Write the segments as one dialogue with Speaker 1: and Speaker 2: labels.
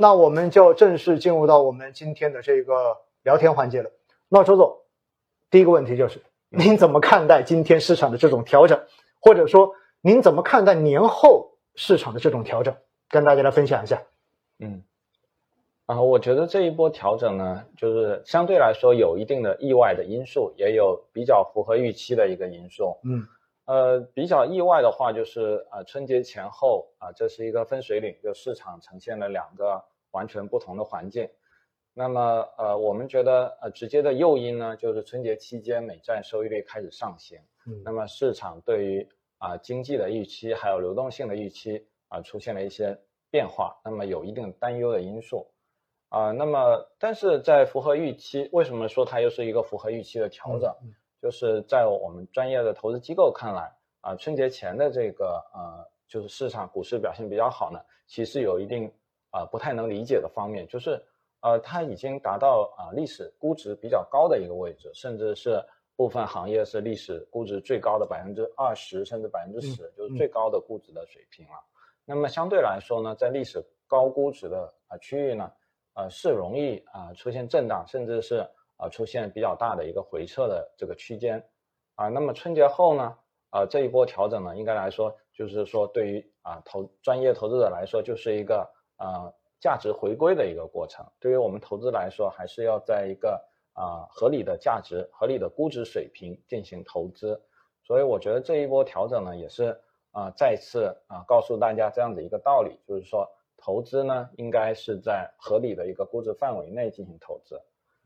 Speaker 1: 那我们就正式进入到我们今天的这个聊天环节了。那周总，第一个问题就是，您怎么看待今天市场的这种调整，或者说您怎么看待年后市场的这种调整？跟大家来分享一下。
Speaker 2: 嗯，啊，我觉得这一波调整呢，就是相对来说有一定的意外的因素，也有比较符合预期的一个因素。
Speaker 1: 嗯，
Speaker 2: 呃，比较意外的话就是呃，春节前后啊，这是一个分水岭，就市场呈现了两个完全不同的环境。那么呃，我们觉得呃，直接的诱因呢，就是春节期间美债收益率开始上行。
Speaker 1: 嗯
Speaker 2: 那么市场对于啊经济的预期还有流动性的预期啊出现了一些变化，那么有一定担忧的因素啊。那么但是在符合预期，为什么说它又是一个符合预期的调整？
Speaker 1: 嗯
Speaker 2: 就是在我们专业的投资机构看来啊，春节前的这个呃就是市场股市表现比较好呢，其实有一定啊不太能理解的方面，就是呃它已经达到啊历史估值比较高的一个位置，甚至是。部分行业是历史估值最高的百分之二十甚至百分之十，就是最高的估值的水平了。那么相对来说呢，在历史高估值的啊区域呢，呃是容易啊出现震荡，甚至是啊出现比较大的一个回撤的这个区间啊。那么春节后呢，啊这一波调整呢，应该来说就是说对于啊投专业投资者来说，就是一个啊价值回归的一个过程。对于我们投资来说，还是要在一个啊，合理的价值、合理的估值水平进行投资，所以我觉得这一波调整呢，也是啊，再次啊告诉大家这样的一个道理，就是说投资呢，应该是在合理的一个估值范围内进行投资。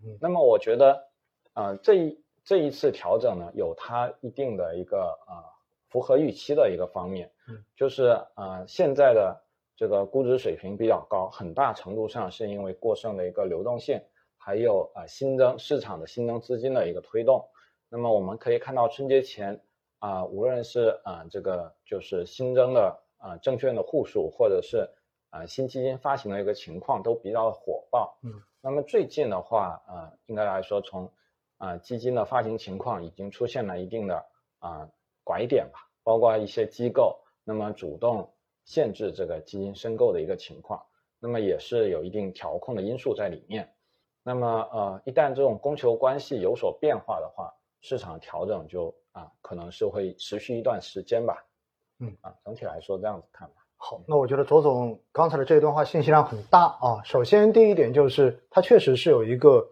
Speaker 1: 嗯
Speaker 2: 那么我觉得，啊这一这一次调整呢，有它一定的一个啊符合预期的一个方面，
Speaker 1: 嗯，
Speaker 2: 就是呃现在的这个估值水平比较高，很大程度上是因为过剩的一个流动性。还有啊新增市场的新增资金的一个推动，那么我们可以看到春节前啊，无论是啊这个就是新增的啊证券的户数，或者是啊新基金发行的一个情况都比较火爆。
Speaker 1: 嗯，
Speaker 2: 那么最近的话呃，应该来说从啊基金的发行情况已经出现了一定的啊拐点吧，包括一些机构那么主动限制这个基金申购的一个情况，那么也是有一定调控的因素在里面。那么呃，一旦这种供求关系有所变化的话，市场调整就啊可能是会持续一段时间吧。
Speaker 1: 嗯
Speaker 2: 啊，整体来说这样子看吧。
Speaker 1: 好，那我觉得左总刚才的这一段话信息量很大啊。首先第一点就是它确实是有一个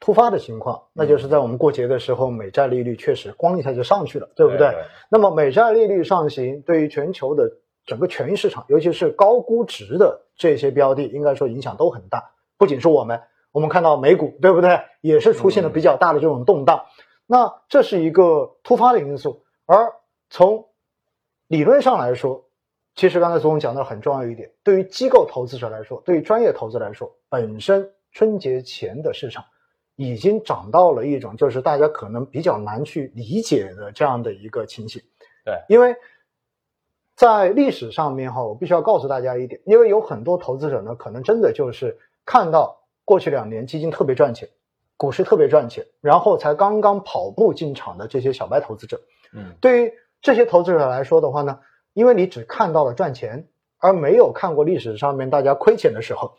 Speaker 1: 突发的情况，那就是在我们过节的时候，美债利率确实咣一下就上去了，对不对？
Speaker 2: 对
Speaker 1: 那么美债利率上行，对于全球的整个权益市场，尤其是高估值的这些标的，应该说影响都很大。不仅是我们，我们看到美股，对不对？也是出现了比较大的这种动荡。那这是一个突发的因素，而从理论上来说，其实刚才总讲到很重要一点，对于机构投资者来说，对于专业投资来说，本身春节前的市场已经涨到了一种就是大家可能比较难去理解的这样的一个情形。
Speaker 2: 对，
Speaker 1: 因为在历史上面哈，我必须要告诉大家一点，因为有很多投资者呢，可能真的就是看到过去两年基金特别赚钱，股市特别赚钱，然后才刚刚跑步进场的这些小白投资者，
Speaker 2: 嗯，
Speaker 1: 对于这些投资者来说的话呢，因为你只看到了赚钱，而没有看过历史上面大家亏钱的时候，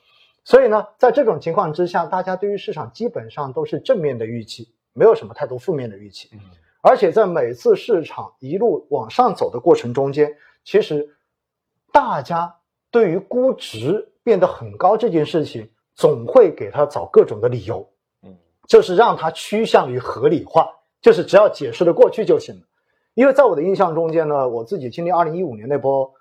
Speaker 1: 所以呢，在这种情况之下，大家对于市场基本上都是正面的预期，没有什么太多负面的预期。
Speaker 2: 嗯
Speaker 1: 而且在每次市场一路往上走的过程中间，其实大家对于估值变得很高这件事情，总会给他找各种的理由，
Speaker 2: 嗯
Speaker 1: 就是让它趋向于合理化，就是只要解释的过去就行了。因为在我的印象中间呢，我自己经历二零一五年那波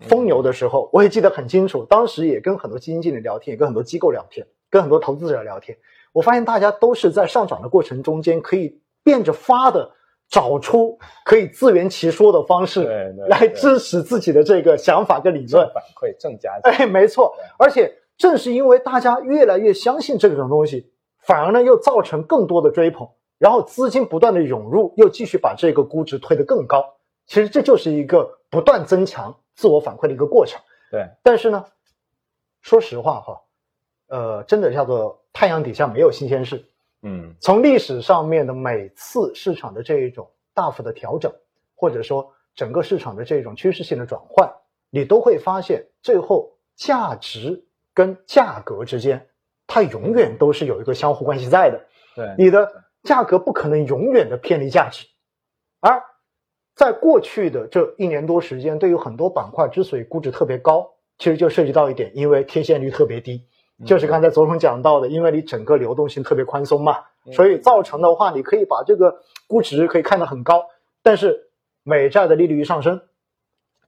Speaker 1: 疯牛的时候，我也记得很清楚，当时也跟很多基金经理聊天，也跟很多机构聊天，跟很多投资者聊天，我发现大家都是在上涨的过程中间，可以变着法的找出可以自圆其说的方式，来支持自己的这个想法跟理论。
Speaker 2: 反馈正加 强。
Speaker 1: 哎，没错，而且正是因为大家越来越相信这种东西，反而呢又造成更多的追捧，然后资金不断的涌入，又继续把这个估值推得更高。其实这就是一个不断增强自我反馈的一个过程。
Speaker 2: 对，
Speaker 1: 但是呢，说实话哈，呃，真的叫做太阳底下没有新鲜事。
Speaker 2: 嗯
Speaker 1: 从历史上面的每次市场的这一种大幅的调整，或者说整个市场的这种趋势性的转换，你都会发现最后价值跟价格之间，它永远都是有一个相互关系在的。
Speaker 2: 对，
Speaker 1: 你的价格不可能永远的偏离价值，而在过去的这一年多时间，对于很多板块之所以估值特别高，其实就涉及到一点，因为贴现率特别低，就是刚才左总讲到的，因为你整个流动性特别宽松嘛，所以造成的话，你可以把这个估值可以看得很高，但是美债的利率一上升，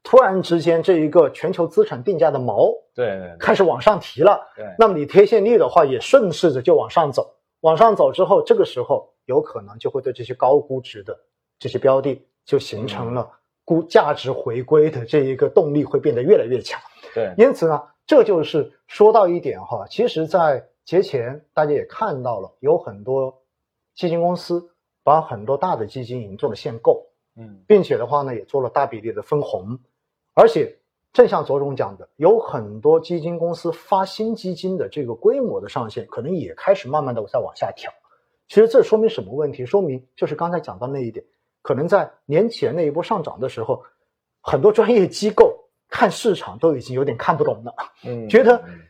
Speaker 1: 突然之间这一个全球资产定价的锚
Speaker 2: 对对
Speaker 1: 开始往上提了，
Speaker 2: 对，
Speaker 1: 那么你贴现率的话也顺势着就往上走，往上走之后，这个时候有可能就会对这些高估值的这些标的就形成了估价值回归的这一个动力会变得越来越强。
Speaker 2: 对，
Speaker 1: 因此呢，这就是说到一点哈，其实，在节前大家也看到了，有很多基金公司把很多大的基金已经做了限购，
Speaker 2: 嗯
Speaker 1: 并且的话呢，也做了大比例的分红，而且正像左总讲的，有很多基金公司发新基金的这个规模的上限，可能也开始慢慢的在往下调。其实这说明什么问题？说明就是刚才讲到那一点，可能在年前那一波上涨的时候，很多专业机构看市场都已经有点看不懂了，
Speaker 2: 嗯，
Speaker 1: 觉得
Speaker 2: 嗯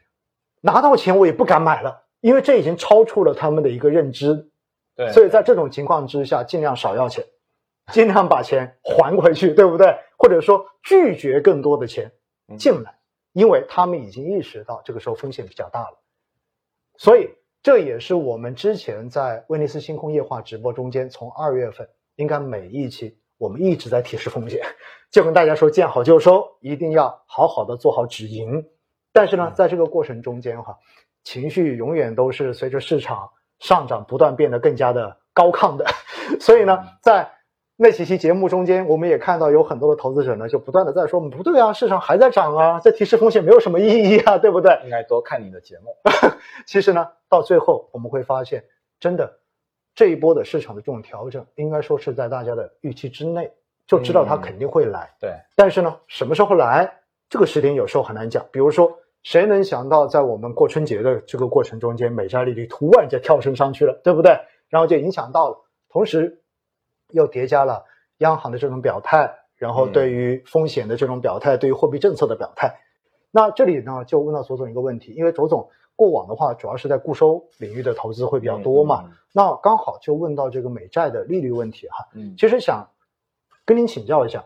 Speaker 1: 拿到钱我也不敢买了，因为这已经超出了他们的一个认知。
Speaker 2: 对，
Speaker 1: 所以在这种情况之下，尽量少要钱，尽量把钱还回去，对不对？或者说拒绝更多的钱
Speaker 2: 嗯
Speaker 1: 进来，因为他们已经意识到这个时候风险比较大了。所以这也是我们之前在威尼斯星空夜话直播中间，从二月份应该每一期我们一直在提示风险，就跟大家说见好就收，一定要好好的做好止盈。但是呢
Speaker 2: 嗯，
Speaker 1: 在这个过程中间哈，情绪永远都是随着市场上涨不断变得更加的高亢的，所以呢
Speaker 2: 嗯，
Speaker 1: 在那几期节目中间，我们也看到有很多的投资者呢，就不断的在说不对啊，市场还在涨啊，这提示风险没有什么意义啊，对不对？
Speaker 2: 应该多看你的节目。
Speaker 1: 其实呢，到最后我们会发现，真的这一波的市场的这种调整，应该说是在大家的预期之内，就知道它
Speaker 2: 嗯
Speaker 1: 肯定会来。
Speaker 2: 对，
Speaker 1: 但是呢，什么时候来，这个时点有时候很难讲。比如说，谁能想到在我们过春节的这个过程中间，美债利率突然间跳升上去了，对不对？然后就影响到了，同时又叠加了央行的这种表态，然后对于风险的这种表态，对于货币政策的表态。那这里呢，就问到左总一个问题，因为左总过往的话，主要是在固收领域的投资会比较多嘛，
Speaker 2: 嗯
Speaker 1: 那刚好就问到这个美债的利率问题哈。
Speaker 2: 嗯，
Speaker 1: 其实想跟您请教一下，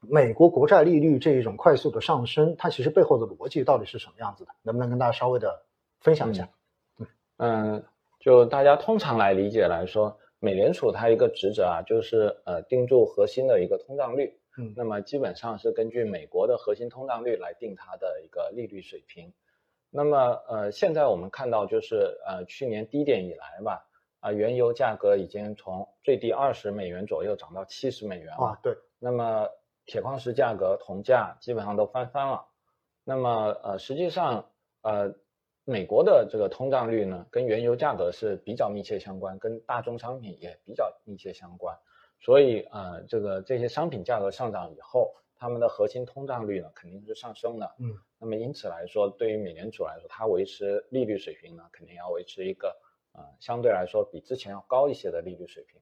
Speaker 1: 美国国债利率这一种快速的上升，它其实背后的逻辑到底是什么样子的？能不能跟大家稍微的分享一下？
Speaker 2: 嗯，就大家通常来理解来说，美联储它一个职责啊，就是呃盯住核心的一个通胀率。
Speaker 1: 嗯
Speaker 2: 那么基本上是根据美国的核心通胀率来定它的一个利率水平。那么呃，现在我们看到就是呃去年低点以来吧，啊、原油价格已经从最低二十美元左右涨到七十美元了。
Speaker 1: 啊，对，
Speaker 2: 那么铁矿石价格、铜价基本上都翻番了。那么呃，实际上呃，美国的这个通胀率呢，跟原油价格是比较密切相关，跟大宗商品也比较密切相关。所以呃，这个这些商品价格上涨以后，它们的核心通胀率呢肯定是上升的。
Speaker 1: 嗯，
Speaker 2: 那么因此来说，对于美联储来说，它维持利率水平呢，肯定要维持一个呃相对来说比之前要高一些的利率水平。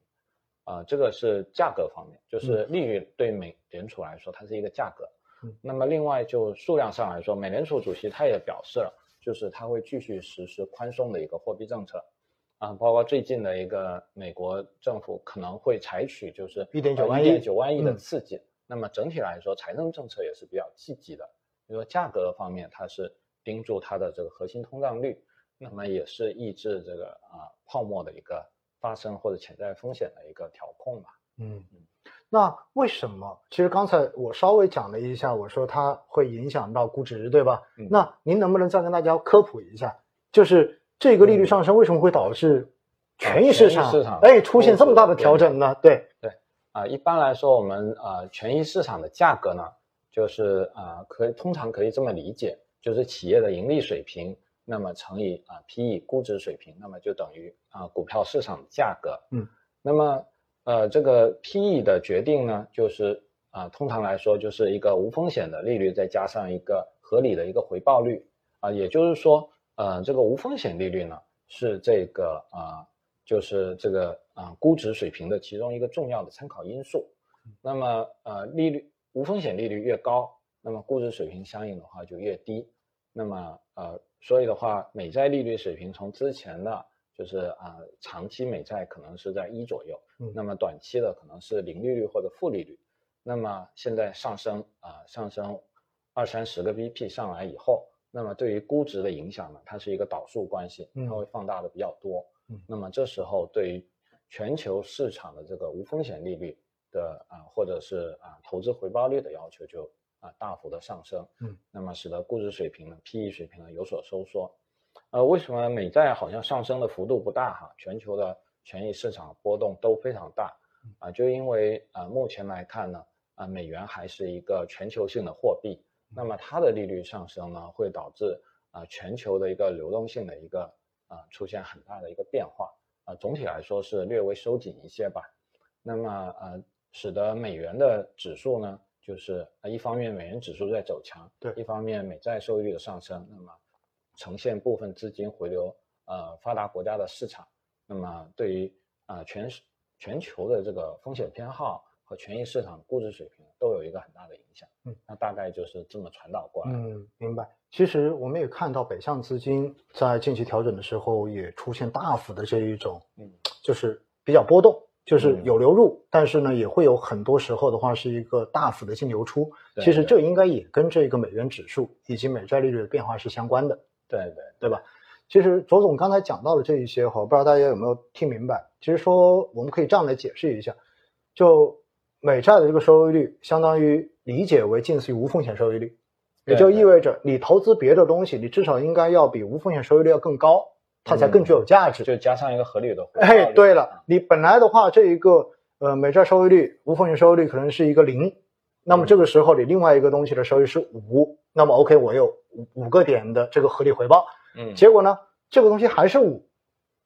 Speaker 2: 啊、这个是价格方面，就是利率对美联储来说，它是一个价格。
Speaker 1: 嗯
Speaker 2: 那么另外就数量上来说，美联储主席他也表示了，就是它会继续实施宽松的一个货币政策。啊，包括最近的一个美国政府可能会采取就是
Speaker 1: 1.9万亿
Speaker 2: 一点九万亿的
Speaker 1: 嗯
Speaker 2: 刺激。那么整体来说，财政政策也是比较积极的。比如说价格方面，它是盯住它的这个核心通胀率，那么也是抑制这个啊泡沫的一个发生或者潜在风险的一个调控吧。
Speaker 1: 嗯，那为什么？其实刚才我稍微讲了一下，我说它会影响到估值，对吧？
Speaker 2: 嗯
Speaker 1: 那您能不能再跟大家科普一下，就是这个利率上升为什么会导致权益市场哎出现这么大的调整呢？对对，
Speaker 2: 啊，一般来说，我们呃权益市场的价格呢，就是啊可以通常可以这么理解，就是企业的盈利水平，那么乘以啊 PE 估值水平，那么就等于啊股票市场的价格。
Speaker 1: 嗯，
Speaker 2: 那么呃这个 PE 的决定呢，就是啊通常来说就是一个无风险的利率，再加上一个合理的一个回报率啊，也就是说呃这个无风险利率呢是这个啊。就是这个啊、估值水平的其中一个重要的参考因素。那么呃利率无风险利率越高，那么估值水平相应的话就越低。那么呃，所以的话，美债利率水平从之前的就是啊、长期美债可能是在一左右，
Speaker 1: 嗯
Speaker 2: 那么短期的可能是零利率或者负利率，那么现在上升啊、上升二三十个 BP 上来以后，那么对于估值的影响呢，它是一个导数关系，
Speaker 1: 嗯
Speaker 2: 它会放大的比较多。
Speaker 1: 嗯
Speaker 2: 那么这时候对于全球市场的这个无风险利率的啊、或者是啊、投资回报率的要求就啊、大幅的上升。
Speaker 1: 嗯，
Speaker 2: 那么使得估值水平呢，PE 水平呢有所收缩。呃，为什么美债好像上升的幅度不大哈？全球的权益市场波动都非常大啊、就因为啊、目前来看呢，啊、美元还是一个全球性的货币，那么它的利率上升呢，会导致啊、全球的一个流动性的一个啊、出现很大的一个变化啊、总体来说是略微收紧一些吧。那么呃，使得美元的指数呢，就是呃一方面美元指数在走强，
Speaker 1: 对
Speaker 2: 一方面美债收益率的上升，那么呈现部分资金回流呃发达国家的市场，那么对于啊、呃全市全球的这个风险偏好和权益市场估值水平都有一个很大的影响。
Speaker 1: 嗯，
Speaker 2: 那大概就是这么传导过来。
Speaker 1: 嗯，明白。其实我们也看到北向资金在近期调整的时候，也出现大幅的这一种，
Speaker 2: 嗯，
Speaker 1: 就是比较波动，就是
Speaker 2: 嗯
Speaker 1: 有流入，但是呢，也会有很多时候的话是一个大幅的净流出。
Speaker 2: 对
Speaker 1: 其实这应该也跟这个美元指数以及美债利率的变化是相关的。
Speaker 2: 对对
Speaker 1: 对吧？其实卓总刚才讲到的这一些哈，不知道大家有没有听明白？其实说我们可以这样来解释一下，就美债的这个收益率，相当于理解为近似于无风险收益率，也就意味着你投资别的东西，你至少应该要比无风险收益率要更高，它才更具有价值。
Speaker 2: 就加上一个合理的回报
Speaker 1: 哎，对了，你本来的话，这一个呃美债收益率、无风险收益率可能是一个零，那么这个时候你另外一个东西的收益是五，那么 OK，我有五五个点的这个合理回报。
Speaker 2: 嗯，
Speaker 1: 结果呢，这个东西还是五，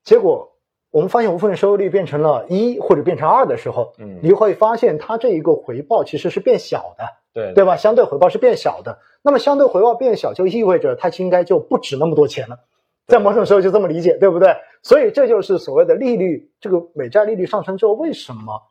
Speaker 1: 结果我们发现无风险收益率变成了一或者变成二的时候，
Speaker 2: 嗯，
Speaker 1: 你会发现它这一个回报其实是变小的，
Speaker 2: 对
Speaker 1: 对吧？相对回报是变小的，那么相对回报变小，就意味着它应该就不值那么多钱了，在某种时候就这么理解，对不对？所以这就是所谓的利率，这个美债利率上升之后，为什么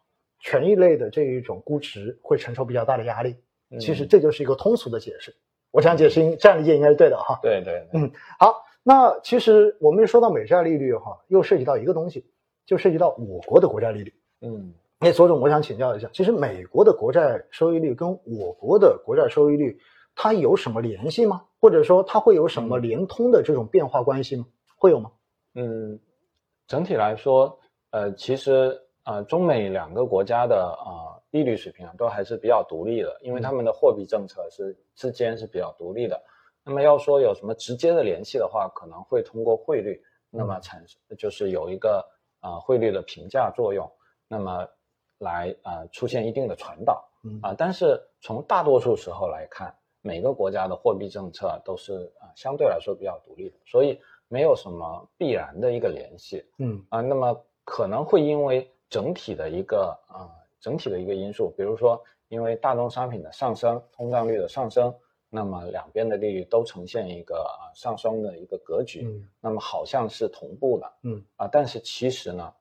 Speaker 1: 权益类的这一种估值会承受比较大的压力？
Speaker 2: 嗯
Speaker 1: 其实这就是一个通俗的解释，我想解释应这样理解应该是对的哈。
Speaker 2: 对对对，
Speaker 1: 嗯好，那其实我们说到美债利率哈，又涉及到一个东西，就涉及到我国的国债利率。
Speaker 2: 嗯
Speaker 1: 那，左总，我想请教一下，其实美国的国债收益率跟我国的国债收益率，它有什么联系吗？或者说它会有什么
Speaker 2: 嗯
Speaker 1: 连通的这种变化关系吗？会有吗？
Speaker 2: 嗯，整体来说，呃，其实呃，中美两个国家的呃利率水平啊，都还是比较独立的，因为他们的货币政策是之间是比较独立的。那么要说有什么直接的联系的话，可能会通过汇率，那么产生就是有一个呃汇率的评价作用，那么来呃出现一定的传导。
Speaker 1: 嗯
Speaker 2: 啊，但是从大多数时候来看，每个国家的货币政策都是啊相对来说比较独立的，所以没有什么必然的一个联系
Speaker 1: 嗯
Speaker 2: 啊。那么可能会因为整体的一个啊整体的一个因素，比如说因为大宗商品的上升、通胀率的上升，那么两边的利率都呈现一个啊上升的一个格局，
Speaker 1: 嗯
Speaker 2: 那么好像是同步的
Speaker 1: 嗯，
Speaker 2: 啊，但是其实呢，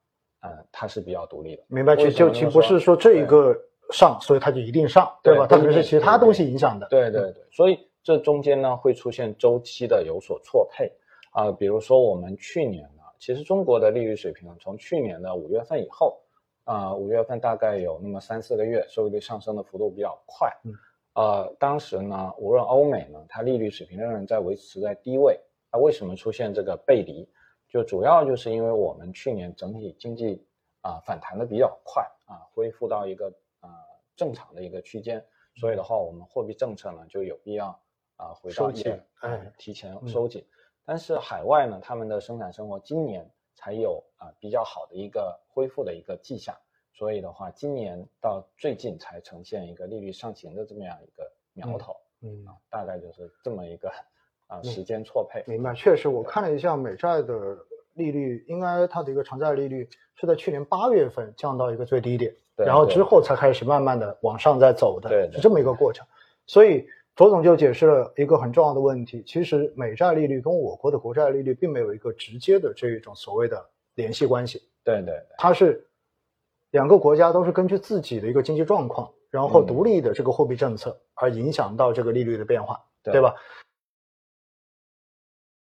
Speaker 2: 呃，它是比较独立的。
Speaker 1: 明白。
Speaker 2: 为
Speaker 1: 就就不是说这一个上，所以它就一定上，对吧？它可能是其他东西影响的。
Speaker 2: 对对对，所以这中间呢会出现周期的有所错配啊、比如说我们去年呢，其实中国的利率水平，从去年的五月份以后，啊、五月份大概有那么三四个月，收益率上升的幅度比较快。
Speaker 1: 嗯，
Speaker 2: 呃，当时呢，无论欧美呢，它利率水平仍然在维持在低位。那为什么出现这个背离？就主要就是因为我们去年整体经济啊、反弹的比较快啊、恢复到一个啊、正常的一个区间，所以的话，我们货币政策呢就有必要啊、回到一
Speaker 1: 哎
Speaker 2: 提前
Speaker 1: 嗯
Speaker 2: 收紧。但是海外呢，他们的生产生活今年才有啊、比较好的一个恢复的一个迹象，所以的话，今年到最近才呈现一个利率上行的这么样一个苗头、
Speaker 1: 嗯
Speaker 2: 啊，大概就是这么一个啊、
Speaker 1: 嗯
Speaker 2: 时间错配。
Speaker 1: 明白，确实，我看了一下美债的利率，应该它的一个长债利率是在去年八月份降到一个最低点，然后之后才开始慢慢的往上在走的，是这么一个过程。所以卓总就解释了一个很重要的问题，其实美债利率跟我国的国债利率并没有一个直接的这一种所谓的联系关系，
Speaker 2: 对对对，
Speaker 1: 它是两个国家都是根据自己的一个经济状况，然后
Speaker 2: 嗯。
Speaker 1: 独立的这个货币政策而影响到这个利率的变化，
Speaker 2: 对。
Speaker 1: 对吧？